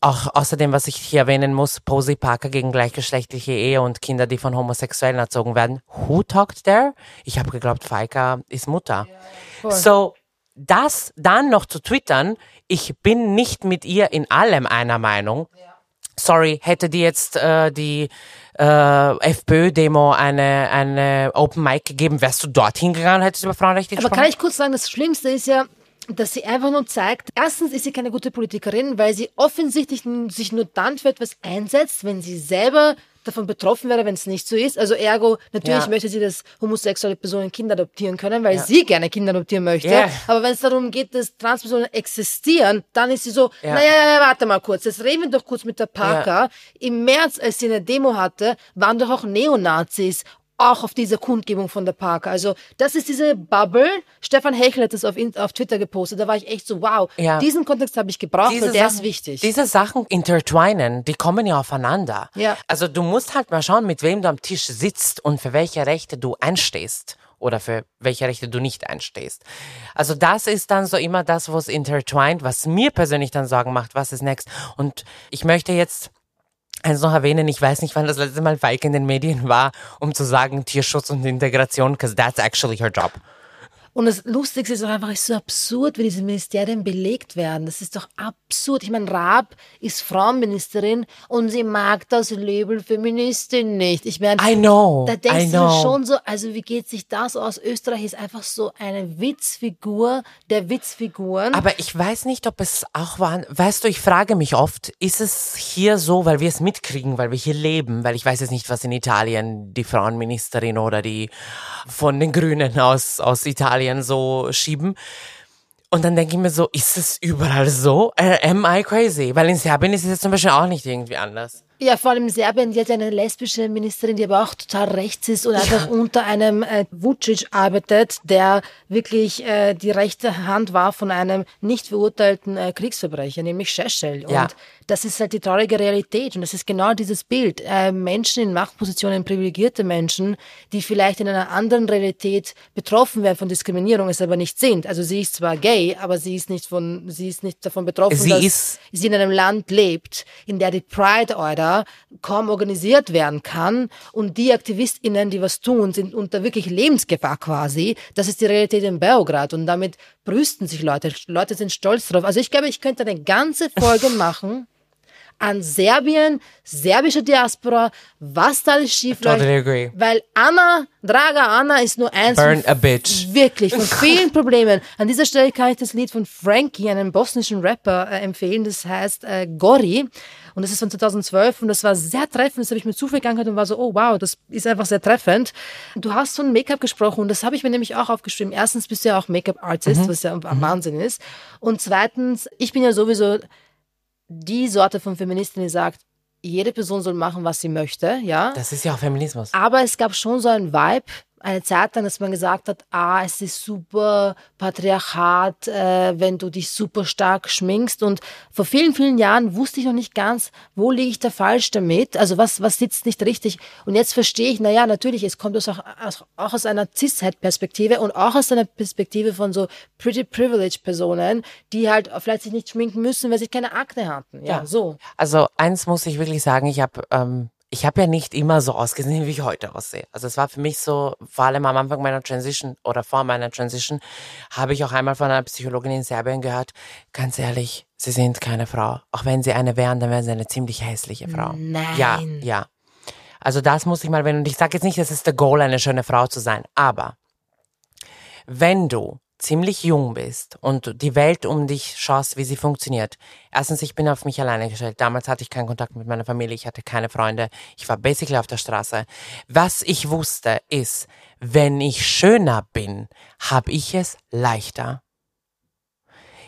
Auch außerdem, was ich hier erwähnen muss, Posey Parker gegen gleichgeschlechtliche Ehe und Kinder, die von Homosexuellen erzogen werden. Who talked there? Ich habe geglaubt, Faika ist Mutter. so, das dann noch zu twittern, ich bin nicht mit ihr in allem einer Meinung. Sorry, hätte die jetzt äh, die äh, FPÖ-Demo eine, eine Open Mic gegeben, wärst du dorthin gegangen, hättest du über Frauenrechte Aber gesprochen? kann ich kurz sagen, das Schlimmste ist ja, dass sie einfach nur zeigt, erstens ist sie keine gute Politikerin, weil sie offensichtlich sich nur dann für etwas einsetzt, wenn sie selber davon betroffen wäre, wenn es nicht so ist. Also ergo, natürlich Ja. möchte sie, dass homosexuelle Personen Kinder adoptieren können, weil sie gerne Kinder adoptieren möchte. Ja. Aber wenn es darum geht, dass Transpersonen existieren, dann ist sie so, Ja. naja, ja, ja, warte mal kurz, jetzt reden wir doch kurz mit der Parker. Im März, als sie eine Demo hatte, waren doch auch Neonazis auch auf dieser Kundgebung von der Parker. Also das ist diese Bubble. Stefan Hechel hat das auf, auf Twitter gepostet. Da war ich echt so, wow, Ja. diesen Kontext habe ich gebraucht, weil der ist wichtig. Diese Sachen intertwinen, die kommen ja aufeinander. Ja. Also du musst halt mal schauen, mit wem du am Tisch sitzt und für welche Rechte du einstehst oder für welche Rechte du nicht einstehst. Also das ist dann so immer das, was intertwined, was mir persönlich dann Sorgen macht, was ist next. Und ich möchte jetzt eins noch erwähnen, ich weiß nicht, wann das letzte Mal Feike in den Medien war, um zu sagen Tierschutz und Integration, because that's actually her job. Und das Lustigste ist auch einfach, es ist so absurd, wie diese Ministerien belegt werden. Das ist doch absurd. Ich meine, Raab ist Frauenministerin und sie mag das Label Feministin nicht. Ich meine, I know, da I denkst du know. dir schon so, also wie geht sich das aus? Österreich ist einfach so eine Witzfigur der Witzfiguren. Aber ich weiß nicht, ob es auch war. Weißt du, ich frage mich oft, ist es hier so, weil wir es mitkriegen, weil wir hier leben, weil ich weiß jetzt nicht, was in Italien die Frauenministerin oder die von den Grünen aus, aus Italien so schieben. Und dann denke ich mir so, ist es überall so? Äh, am I crazy? Weil in Serbien ist es jetzt zum Beispiel auch nicht irgendwie anders. Ja, vor allem in Serbien, die hat ja eine lesbische Ministerin, die aber auch total rechts ist und einfach unter einem äh, Vucic arbeitet, der wirklich äh, die rechte Hand war von einem nicht verurteilten äh, Kriegsverbrecher, nämlich Shechel. Ja. Und das ist halt die traurige Realität und das ist genau dieses Bild. Äh, Menschen in Machtpositionen, privilegierte Menschen, die vielleicht in einer anderen Realität betroffen werden von Diskriminierung, es aber nicht sind. Also sie ist zwar gay, aber sie ist nicht von, sie ist nicht davon betroffen, Sie dass ist- sie in einem Land lebt, in der die Pride Order kaum organisiert werden kann und die AktivistInnen, die was tun, sind unter wirklich Lebensgefahr quasi. Das ist die Realität in Belgrad und damit brüsten sich Leute. Leute sind stolz drauf. Also ich glaube, ich könnte eine ganze Folge machen an Serbien, serbische Diaspora, was da alles schief Totally läuft. agree. Weil Anna, Draga Anna ist nur eins Burn a bitch. Wirklich, von vielen Problemen. An dieser Stelle kann ich das Lied von Frankie, einem bosnischen Rapper, äh, empfehlen. Das heißt äh, Gori. Und das ist von 2012 und das war sehr treffend. Das habe ich mir zufällig angehört und war so, oh wow, das ist einfach sehr treffend. Du hast von Make-up gesprochen und das habe ich mir nämlich auch aufgeschrieben. Erstens bist du ja auch Make-up-Artist, was ja ein Wahnsinn ist. Und zweitens, ich bin ja sowieso die Sorte von Feministin, die sagt, jede Person soll machen, was sie möchte, ja. Das ist ja auch Feminismus. Aber es gab schon so ein Vibe, eine Zeit lang, dass man gesagt hat, ah, es ist super Patriarchat, äh, wenn du dich super stark schminkst. Und vor vielen, vielen Jahren wusste ich noch nicht ganz, wo liege ich da falsch damit? Also was, was sitzt nicht richtig? Und jetzt verstehe ich, naja, natürlich, es kommt aus, auch, aus, auch aus einer Cis-Het-Perspektive und auch aus einer Perspektive von so pretty privileged Personen, die halt vielleicht sich nicht schminken müssen, weil sie keine Akne hatten. Ja, Ja. so. Also eins muss ich wirklich sagen, ich habe ähm, ich habe ja nicht immer so ausgesehen, wie ich heute aussehe. Also es war für mich so, vor allem am Anfang meiner Transition oder vor meiner Transition, habe ich auch einmal von einer Psychologin in Serbien gehört, ganz ehrlich, Sie sind keine Frau. Auch wenn Sie eine wären, dann wären Sie eine ziemlich hässliche Frau. Nein. Ja, ja. Also das muss ich mal, wenn, und ich sage jetzt nicht, es ist der Goal, eine schöne Frau zu sein, aber wenn du ziemlich jung bist und die Welt um dich schaust, wie sie funktioniert. Erstens, ich bin auf mich alleine gestellt. Damals hatte ich keinen Kontakt mit meiner Familie, ich hatte keine Freunde. Ich war basically auf der Straße. Was ich wusste, ist, wenn ich schöner bin, habe ich es leichter.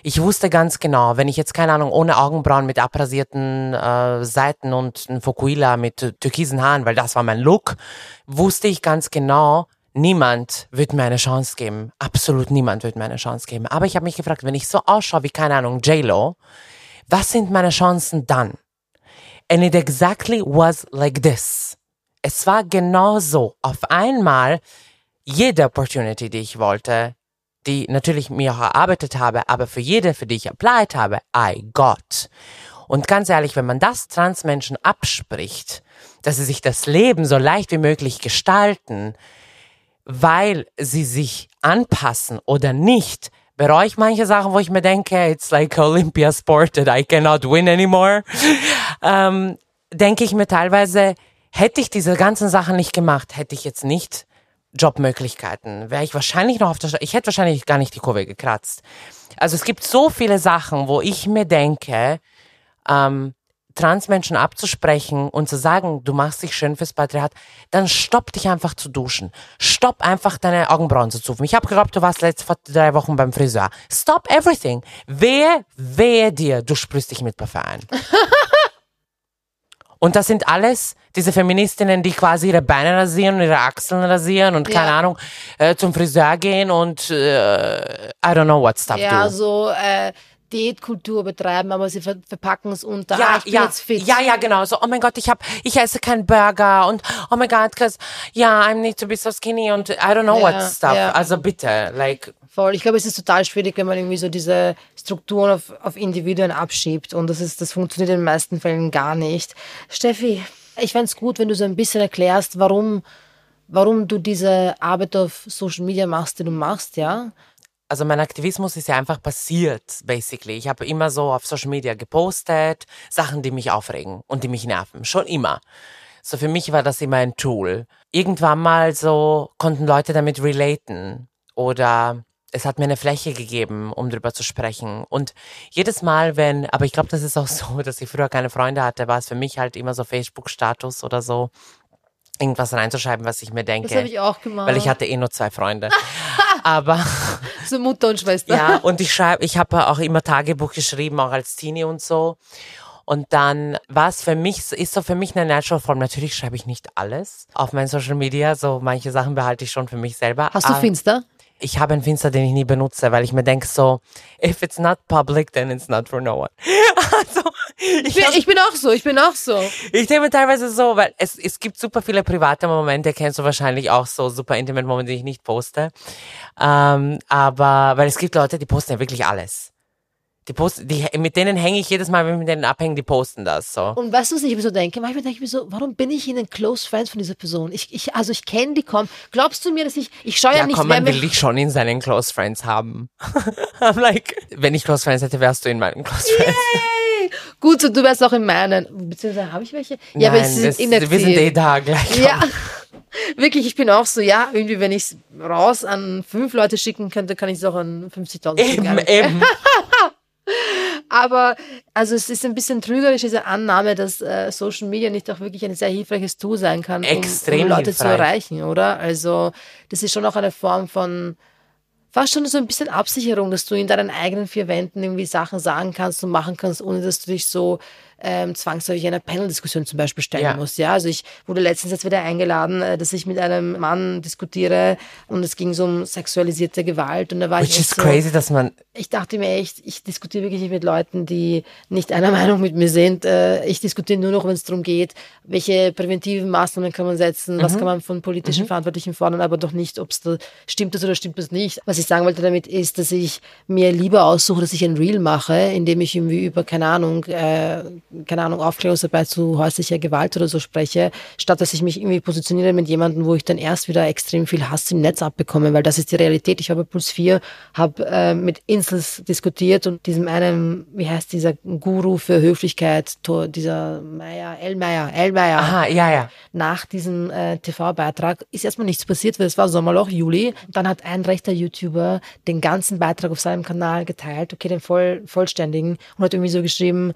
Ich wusste ganz genau, wenn ich jetzt, keine Ahnung, ohne Augenbrauen mit abrasierten äh, Seiten und ein Fokuhila mit türkisen Haaren, weil das war mein Look, wusste ich ganz genau, niemand wird mir eine Chance geben. Absolut niemand wird mir eine Chance geben. Aber ich habe mich gefragt, wenn ich so ausschaue wie, keine Ahnung, J-Lo, was sind meine Chancen dann? And it exactly was like this. Es war genau so. Auf einmal, jede Opportunity, die ich wollte, die natürlich mir auch erarbeitet habe, aber für jede, für die ich applied habe, I got. Und ganz ehrlich, wenn man das Transmenschen abspricht, dass sie sich das Leben so leicht wie möglich gestalten, weil sie sich anpassen oder nicht, bereue ich manche Sachen, wo ich mir denke, it's like Olympia sport that I cannot win anymore. ähm, denke ich mir teilweise, hätte ich diese ganzen Sachen nicht gemacht, hätte ich jetzt nicht Jobmöglichkeiten, wäre ich wahrscheinlich noch auf der Straße, ich hätte wahrscheinlich gar nicht die Kurve gekratzt. Also es gibt so viele Sachen, wo ich mir denke, ähm, Transmenschen abzusprechen und zu sagen, du machst dich schön fürs Patriarchat, dann stopp dich einfach zu duschen. Stopp einfach deine Augenbrauen zu zupfen. Ich habe geglaubt, du warst letzte vor drei Wochen beim Friseur. Stop everything. Wehe, wehe dir, du sprühst dich mit Parfum ein. Und das sind alles diese Feministinnen, die quasi ihre Beine rasieren und ihre Achseln rasieren und keine Ja. Ahnung, äh, zum Friseur gehen und äh, I don't know what stuff Ja, do. so äh, Diätkultur betreiben, aber sie ver verpacken es unter. ah, Ja, bin ja, ja, ja, genau. So, oh mein Gott, ich hab, ich esse keinen Burger und oh mein Gott, cause yeah, I need to be so skinny und I don't know what Ja, stuff. ja. Also bitte, like, Voll. Ich glaube, es ist total schwierig, wenn man irgendwie so diese Strukturen auf, auf Individuen abschiebt. Und das ist, das funktioniert in den meisten Fällen gar nicht. Steffi, ich fänd's gut, wenn du so ein bisschen erklärst, warum, warum du diese Arbeit auf Social Media machst, die du machst, ja? Also mein Aktivismus ist ja einfach passiert, basically. Ich habe immer so auf Social Media gepostet, Sachen, die mich aufregen und die mich nerven. Schon immer. So für mich war das immer ein Tool. Irgendwann mal so konnten Leute damit relaten oder es hat mir eine Fläche gegeben, um drüber zu sprechen. Und jedes Mal, wenn, aber ich glaube, das ist auch so, dass ich früher keine Freunde hatte, war es für mich halt immer so Facebook-Status oder so, irgendwas reinzuschreiben, was ich mir denke. Das habe ich auch gemacht. weil ich hatte eh nur zwei Freunde. aber So Mutter und Schwester. ja, und ich schreibe, ich habe auch immer Tagebuch geschrieben, auch als Teenie und so. Und dann war es für mich, ist so für mich eine Natural Form. Natürlich schreibe ich nicht alles auf meinen Social Media, so manche Sachen behalte ich schon für mich selber. Hast du Ah, Finster? Ich habe einen Finster, den ich nie benutze, weil ich mir denke so, if it's not public, then it's not for no one. also, ich, bin, hab- ich bin auch so, ich bin auch so. ich denke mir teilweise so, weil es, es gibt super viele private Momente, kennst du wahrscheinlich auch so super intimate Momente, die ich nicht poste. Ähm, aber, weil es gibt Leute, die posten ja wirklich alles. Die posten, die, mit denen hänge ich jedes Mal, wenn ich mit denen abhänge, die posten das so. Und weißt du, was ich mir so denke? Manchmal denke ich mir so, warum bin ich in den Close Friends von dieser Person? Ich, ich, also ich kenne die kaum. Glaubst du mir, dass ich, ich schaue ja, Ja, nicht, komm, wer man will dich schon in seinen Close Friends haben. I'm like, wenn ich Close Friends hätte, wärst du in meinen Close Friends. Gut, so du wärst auch in meinen. Beziehungsweise habe ich welche? Ja, aber Nein, sie das- sind inaktiv. wir sind eh da gleich. Ja, wirklich, ich bin auch so, ja, irgendwie, wenn ich es raus an fünf Leute schicken könnte, kann ich es auch an 50.000 schicken. Eben, eben. Aber, also es ist ein bisschen trügerisch, diese Annahme, dass äh, Social Media nicht auch wirklich ein sehr hilfreiches Tool sein kann, um, um Leute zu erreichen, oder? Also, das ist schon auch eine Form von, fast schon so ein bisschen Absicherung, dass du in deinen eigenen vier Wänden irgendwie Sachen sagen kannst und machen kannst, ohne dass du dich so ähm, zwangsläufig einer Panel-Diskussion zum Beispiel stellen Ja. musst. Ja, also ich wurde letztens jetzt wieder eingeladen, äh, dass ich mit einem Mann diskutiere und es ging so um sexualisierte Gewalt und da war ich Which is so, crazy, dass man, ich dachte mir echt, ich diskutiere wirklich nicht mit Leuten, die nicht einer Meinung mit mir sind. Äh, Ich diskutiere nur noch, wenn es darum geht, welche präventiven Maßnahmen kann man setzen, was kann man von politischen Verantwortlichen fordern, aber doch nicht, ob es da stimmt das oder stimmt das nicht. Was ich sagen wollte damit ist, dass ich mir lieber aussuche, dass ich ein Reel mache, indem ich irgendwie über, keine Ahnung, äh, keine Ahnung, Aufklärungsarbeit zu häuslicher Gewalt oder so spreche, statt dass ich mich irgendwie positioniere mit jemandem, wo ich dann erst wieder extrem viel Hass im Netz abbekomme, weil das ist die Realität. Ich habe Puls 4, habe äh, mit Insels diskutiert und diesem einen, wie heißt dieser Guru für Höflichkeit, dieser Meier, Elmeier, Elmeier aha, ja, ja. nach diesem äh, TV-Beitrag ist erstmal nichts passiert, weil es war Sommerloch, Juli. Dann hat ein rechter YouTuber den ganzen Beitrag auf seinem Kanal geteilt, okay, den voll, vollständigen, und hat irgendwie so geschrieben,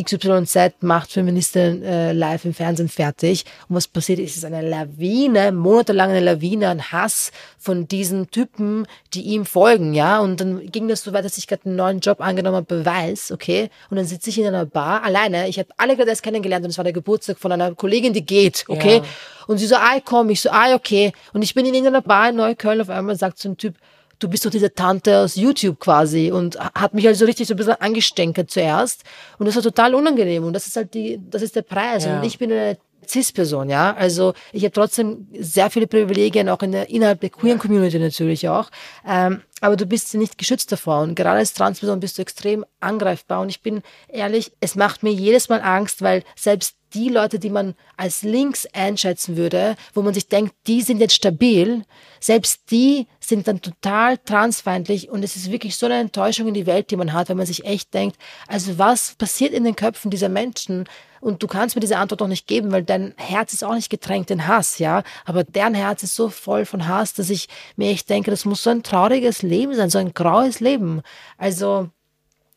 XYZ macht Feministin äh, live im Fernsehen fertig. Und was passiert ist, ist eine Lawine, monatelang eine Lawine an Hass von diesen Typen, die ihm folgen, ja. Und dann ging das so weit, dass ich gerade einen neuen Job angenommen habe, Beweis, okay. Und dann sitze ich in einer Bar alleine. Ich habe alle gerade erst kennengelernt und es war der Geburtstag von einer Kollegin, die geht, okay. Ja. Und sie so, ah, komm, ich so, ah, okay. Und ich bin in irgendeiner Bar in Neukölln, auf einmal sagt so ein Typ, du bist doch diese Tante aus YouTube quasi und hat mich halt so richtig so ein bisschen angestänkert zuerst. Und das war total unangenehm und das ist halt die, das ist der Preis. Ja. und ich bin eine Cis-Person, ja, also ich habe trotzdem sehr viele Privilegien, auch in der, innerhalb der queeren Community natürlich auch, ähm, aber du bist nicht geschützt davor. Und gerade als Transperson bist du extrem angreifbar. Und ich bin ehrlich, es macht mir jedes Mal Angst, weil selbst die Leute, die man als links einschätzen würde, wo man sich denkt, die sind jetzt stabil, selbst die sind dann total transfeindlich und es ist wirklich so eine Enttäuschung in die Welt, die man hat, wenn man sich echt denkt, also was passiert in den Köpfen dieser Menschen? Und du kannst mir diese Antwort doch nicht geben, weil dein Herz ist auch nicht getränkt in Hass, ja. Aber deren Herz ist so voll von Hass, dass ich mir echt denke, das muss so ein trauriges Leben sein, so ein graues Leben. Also,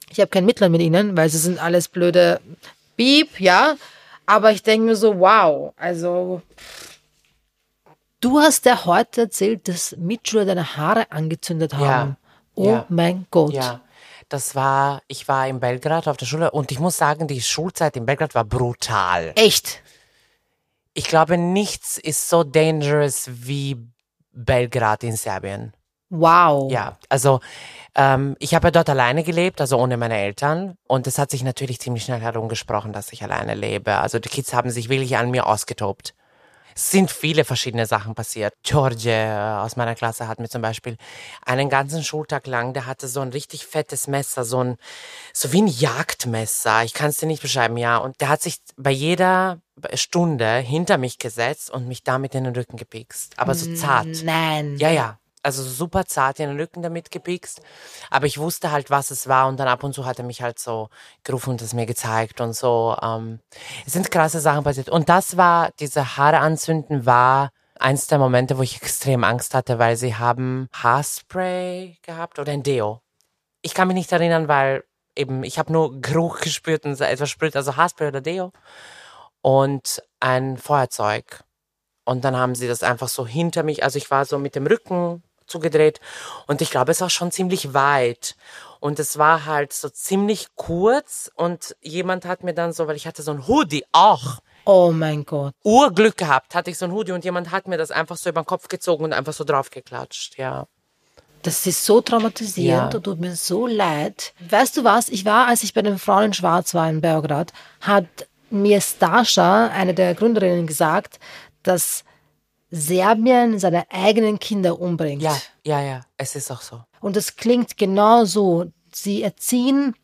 ich habe kein Mitleid mit ihnen, weil sie sind alles blöde Beep, ja. Aber ich denke mir so, wow, also. Du hast ja heute erzählt, dass Mitschüler deine Haare angezündet haben. Ja. Oh Ja. mein Gott. Ja, das war, ich war in Belgrad auf der Schule und ich muss sagen, die Schulzeit in Belgrad war brutal. Echt? Ich glaube, nichts ist so dangerous wie Belgrad in Serbien. Wow. Ja, also ähm, ich habe ja dort alleine gelebt, also ohne meine Eltern. Und es hat sich natürlich ziemlich schnell herumgesprochen, dass ich alleine lebe. Also die Kids haben sich wirklich an mir ausgetobt. Es sind viele verschiedene Sachen passiert. George äh, aus meiner Klasse hat mir zum Beispiel einen ganzen Schultag lang, der hatte so ein richtig fettes Messer, so ein, so wie ein Jagdmesser. Ich kann es dir nicht beschreiben, ja. Und der hat sich bei jeder Stunde hinter mich gesetzt und mich damit in den Rücken gepikst. Aber so zart. Nein. Ja, ja. Also super zart in den Rücken damit gepikst. Aber ich wusste halt, was es war. Und dann ab und zu hat er mich halt so gerufen und es mir gezeigt und so. Ähm, es sind krasse Sachen passiert. Und das war, diese Haare anzünden war eins der Momente, wo ich extrem Angst hatte, weil sie haben Haarspray gehabt oder ein Deo. Ich kann mich nicht erinnern, weil eben ich habe nur Geruch gespürt und etwas spürt, also Haarspray oder Deo und ein Feuerzeug. Und dann haben sie das einfach so hinter mich, also ich war so mit dem Rücken zugedreht und ich glaube, es war schon ziemlich weit. Und es war halt so ziemlich kurz und jemand hat mir dann so, weil ich hatte so ein Hoodie auch. Oh mein Gott. Urglück gehabt, hatte ich so ein Hoodie und jemand hat mir das einfach so über den Kopf gezogen und einfach so draufgeklatscht, ja. Das ist so traumatisierend Ja. und tut mir so leid. Weißt du was? Ich war, als ich bei den Frauen in Schwarz war in Belgrad, hat mir Stascha, eine der Gründerinnen, gesagt, dass Serbien seine eigenen Kinder umbringt. Ja, ja, ja, es ist auch so. Und es klingt genau so. Sie erziehen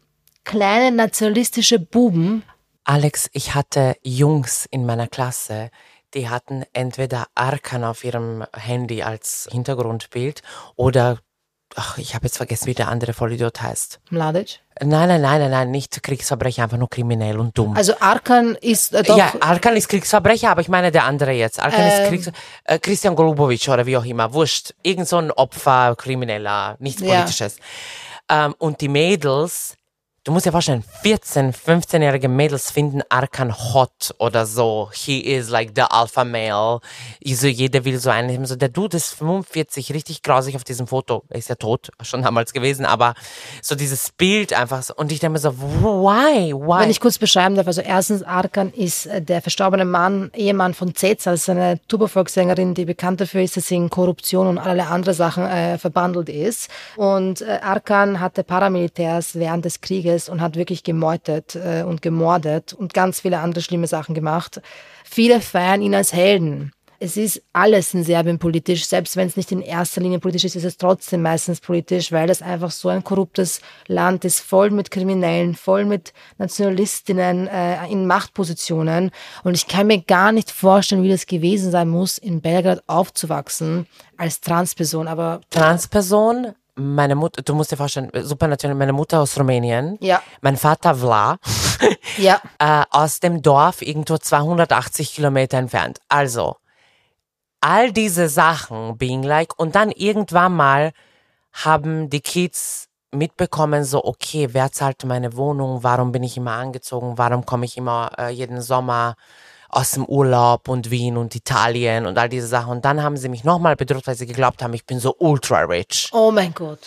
kleine nationalistische Buben. Alex, ich hatte Jungs in meiner Klasse, die hatten entweder Arkan auf ihrem Handy als Hintergrundbild oder, ach, ich habe jetzt vergessen, wie der andere Vollidiot heißt. Mladic. Nein, nein, nein, nein, nein, nicht Kriegsverbrecher, einfach nur kriminell und dumm. Also Arkan ist äh, doch. ja, Arkan ist Kriegsverbrecher, aber ich meine der andere jetzt. Arkan ist Kriegs äh, Christian Golubovic oder wie auch immer, wurscht. Irgend so ein Opfer, Krimineller, nichts Ja. Politisches. Ähm, und die Mädels, du musst dir vorstellen, 14, 15-jährige Mädels finden Arkan hot oder so. He is like the alpha male. So, jeder will so einen. So, der Dude ist 45, richtig grausig auf diesem Foto. Er ist ja tot, schon damals gewesen, aber so dieses Bild einfach so. Und ich denke mir so, why, why? Wenn ich kurz beschreiben darf, also erstens, Arkan ist äh, der verstorbene Mann, Ehemann von das ist eine Tubervolkssängerin, die bekannt dafür ist, dass sie in Korruption und allerlei andere Sachen äh, verbandelt ist. Und äh, Arkan hatte Paramilitärs während des Krieges und hat wirklich gemeutet äh, und gemordet und ganz viele andere schlimme Sachen gemacht. Viele feiern ihn als Helden. Es ist alles in Serbien politisch, selbst wenn es nicht in erster Linie politisch ist, ist es trotzdem meistens politisch, weil das einfach so ein korruptes Land ist, voll mit Kriminellen, voll mit Nationalistinnen äh, in Machtpositionen. Und ich kann mir gar nicht vorstellen, wie das gewesen sein muss, in Belgrad aufzuwachsen als Transperson. Aber Transperson, meine Mutter, du musst dir vorstellen, super natürlich, meine Mutter aus Rumänien, Ja. mein Vater Vla, ja, äh, aus dem Dorf irgendwo 280 Kilometer entfernt. Also, all diese Sachen being like, und dann irgendwann mal haben die Kids mitbekommen, so, okay, wer zahlt meine Wohnung, warum bin ich immer angezogen, warum komme ich immer äh, jeden Sommer aus dem Urlaub und Wien und Italien und all diese Sachen. Und dann haben sie mich nochmal bedroht, weil sie geglaubt haben, ich bin so ultra rich. oh mein Gott.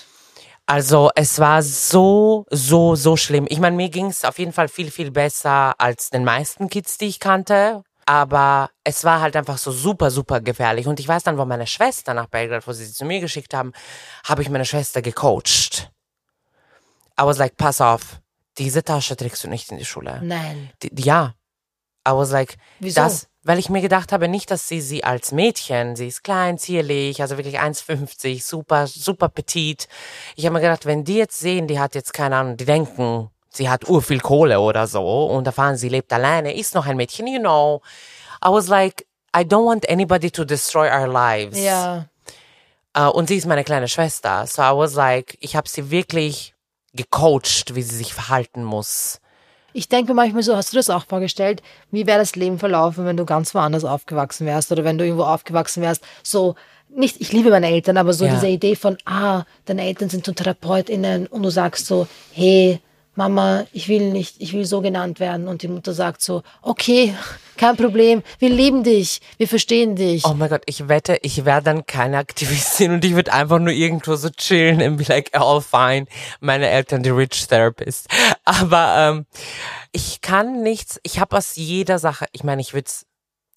Also es war so, so, so schlimm. Ich meine, mir ging es auf jeden Fall viel, viel besser als den meisten Kids, die ich kannte. Aber es war halt einfach so super, super gefährlich. Und ich weiß dann, wo meine Schwester nach Belgrad, wo sie sie zu mir geschickt haben, habe ich meine Schwester gecoacht. I was like, pass auf, diese Tasche trägst du nicht in die Schule. Nein. Die, ja. I was like, Wieso? das, weil ich mir gedacht habe, nicht, dass sie sie als Mädchen, sie ist klein, zierlich, also wirklich 1,50, super, super petit. Ich habe mir gedacht, wenn die jetzt sehen, die hat jetzt keine Ahnung, die denken, sie hat ur viel Kohle oder so und erfahren, sie lebt alleine, ist noch ein Mädchen, you know. I was like, I don't want anybody to destroy our lives. Ja. Äh, und sie ist meine kleine Schwester. So I was like, ich habe sie wirklich gecoacht, wie sie sich verhalten muss. Ich denke manchmal so, hast du das auch vorgestellt? Wie wäre das Leben verlaufen, wenn du ganz woanders aufgewachsen wärst oder wenn du irgendwo aufgewachsen wärst? So, nicht, ich liebe meine Eltern, aber so Ja. diese Idee von, ah, deine Eltern sind so TherapeutInnen und du sagst so, hey, Mama, ich will nicht, ich will so genannt werden. Und die Mutter sagt so, okay, kein Problem, wir lieben dich, wir verstehen dich. Oh mein Gott, ich wette, ich wäre dann keine Aktivistin und ich würde einfach nur irgendwo so chillen and be like, all fine. Meine Eltern, die Rich Therapist. Aber ähm, ich kann nichts, ich habe aus jeder Sache, ich meine, ich würde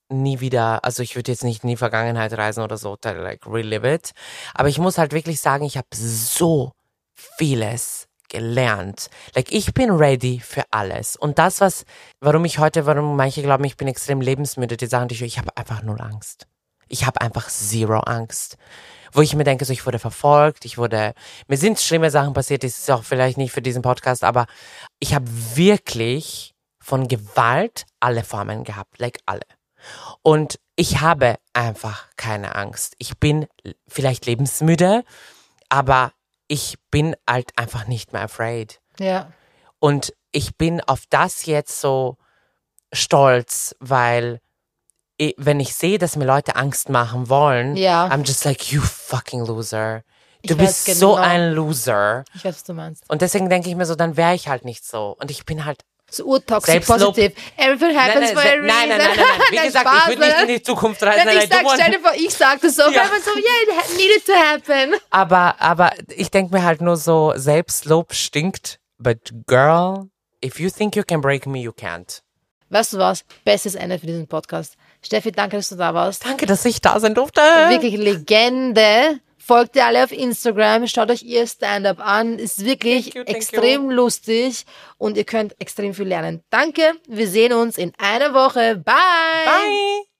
nie wieder, also ich würde jetzt nicht in die Vergangenheit reisen oder so, like relive it. Aber ich muss halt wirklich sagen, ich habe so vieles gelernt. Like ich bin ready für alles. Und das, was, warum ich heute, warum manche glauben, ich bin extrem lebensmüde, die sagen, die ich habe einfach null Angst. Ich habe einfach zero Angst. Wo ich mir denke, so ich wurde verfolgt, ich wurde, mir sind schlimme Sachen passiert, das ist auch vielleicht nicht für diesen Podcast, aber ich habe wirklich von Gewalt alle Formen gehabt, like alle. Und ich habe einfach keine Angst. Ich bin vielleicht lebensmüde, aber ich bin halt einfach nicht mehr afraid. Ja. Und ich bin auf das jetzt so stolz, weil i- wenn ich sehe, dass mir Leute Angst machen wollen, Ja. I'm just like, you fucking loser. Ich Du weiß bist so genau. ein Loser. Ich weiß, was du meinst. Und deswegen denke ich mir so, dann wäre ich halt nicht so. Und ich bin halt So urtoxic Selbstlob. positive. Everything happens for a reason. nein, nein, nein, nein, nein. Wie Nein, gesagt, Spaß, ich würde nicht in die Zukunft reisen. Nein, ich nein, sag, stell dir vor, ich sag das so, Ja. ja. so, yeah, it needed to happen. Aber, aber ich denke mir halt nur so, Selbstlob stinkt. But girl, if you think you can break me, you can't. Weißt du was? Bestes Ende für diesen Podcast. Steffi, danke, dass du da warst. Danke, dass ich da sein durfte. Wirklich Legende. Folgt ihr alle auf Instagram, schaut euch ihr Stand-up an. Ist wirklich Thank you, thank extrem lustig und ihr könnt extrem viel lernen. Danke, wir sehen uns in einer Woche. Bye. Bye.